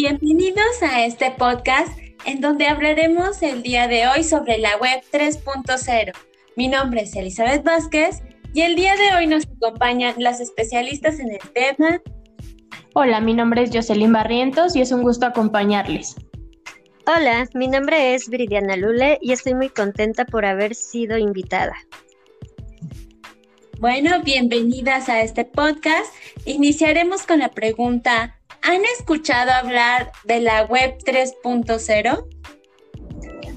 Bienvenidos a este podcast en donde hablaremos el día de hoy sobre la web 3.0. Mi nombre es Elizabeth Vázquez y el día de hoy nos acompañan las especialistas en el tema. Hola, mi nombre es Jocelyn Barrientos y es un gusto acompañarles. Hola, mi nombre es Viridiana Lule y estoy muy contenta por haber sido invitada. Bueno, bienvenidas a este podcast. Iniciaremos con la pregunta, ¿Han escuchado hablar de la web 3.0?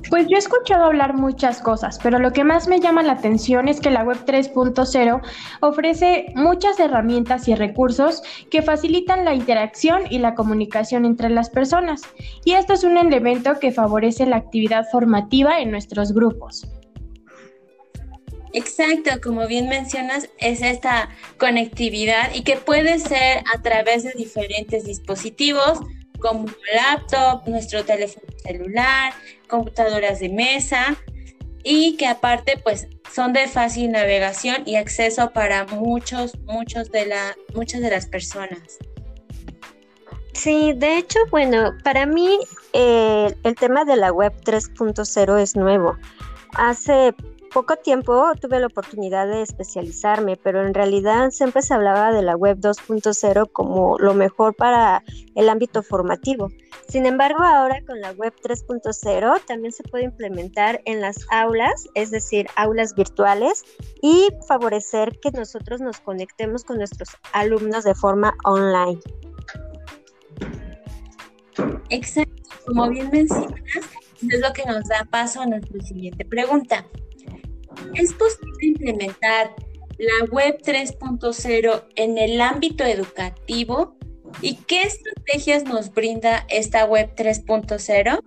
Pues yo he escuchado hablar muchas cosas, pero lo que más me llama la atención es que la web 3.0 ofrece muchas herramientas y recursos que facilitan la interacción y la comunicación entre las personas. Y esto es un elemento que favorece la actividad formativa en nuestros grupos. Exacto, como bien mencionas, es esta conectividad y que puede ser a través de diferentes dispositivos como laptop, nuestro teléfono celular, computadoras de mesa y que aparte pues son de fácil navegación y acceso para muchos, muchos de la, muchas de las personas. Sí, de hecho, bueno, para mí eh, el tema de la web 3.0 es nuevo. Hace poco tiempo tuve la oportunidad de especializarme, pero en realidad siempre se hablaba de la web 2.0 como lo mejor para el ámbito formativo. Sin embargo, ahora con la web 3.0 también se puede implementar en las aulas, es decir, aulas virtuales, y favorecer que nosotros nos conectemos con nuestros alumnos de forma online. Exacto, como bien mencionas, es lo que nos da paso a nuestra siguiente pregunta. ¿Es posible implementar la web 3.0 en el ámbito educativo? ¿Y qué estrategias nos brinda esta web 3.0?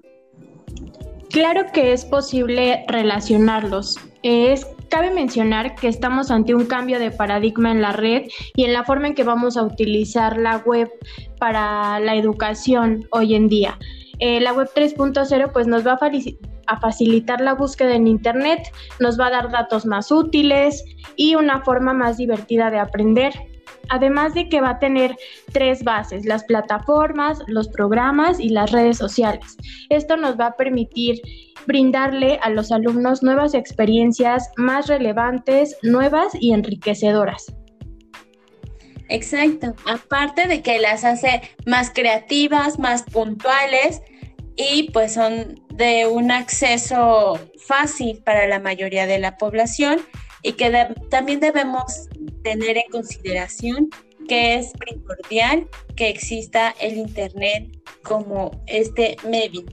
Claro que es posible relacionarlos. Es, cabe mencionar que estamos ante un cambio de paradigma en la red y en la forma en que vamos a utilizar la web para la educación hoy en día. Eh, la web 3.0 pues nos va a a facilitar la búsqueda en Internet, nos va a dar datos más útiles y una forma más divertida de aprender. Además de que va a tener tres bases, las plataformas, los programas y las redes sociales. Esto nos va a permitir brindarle a los alumnos nuevas experiencias más relevantes, nuevas y enriquecedoras. Exacto, aparte de que las hace más creativas, más puntuales y pues son de un acceso fácil para la mayoría de la población y que también debemos tener en consideración que es primordial que exista el Internet como este medio.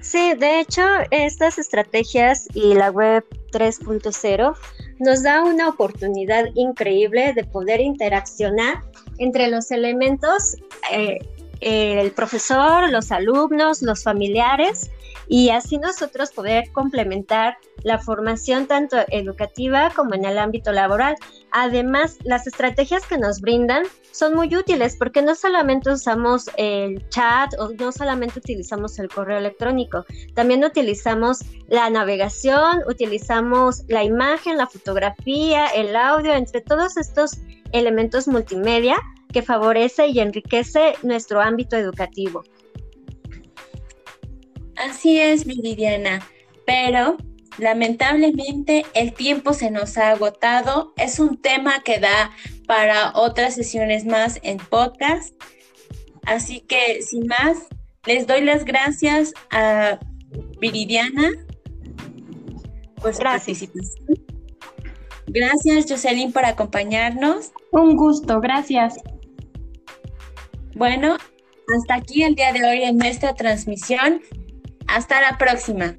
Sí, de hecho, estas estrategias y la web 3.0 nos da una oportunidad increíble de poder interaccionar entre los elementos eh, el profesor, los alumnos, los familiares y así nosotros poder complementar la formación tanto educativa como en el ámbito laboral. Además, las estrategias que nos brindan son muy útiles porque no solamente usamos el chat o no solamente utilizamos el correo electrónico, también utilizamos la navegación, utilizamos la imagen, la fotografía, el audio, entre todos estos elementos multimedia que favorece y enriquece nuestro ámbito educativo. Así es, Viridiana, pero lamentablemente el tiempo se nos ha agotado. Es un tema que da para otras sesiones más en podcast. Así que, sin más, les doy las gracias a Viridiana por su participación. Gracias, Jocelyn, por acompañarnos. Un gusto, gracias. Bueno, hasta aquí el día de hoy en nuestra transmisión. Hasta la próxima.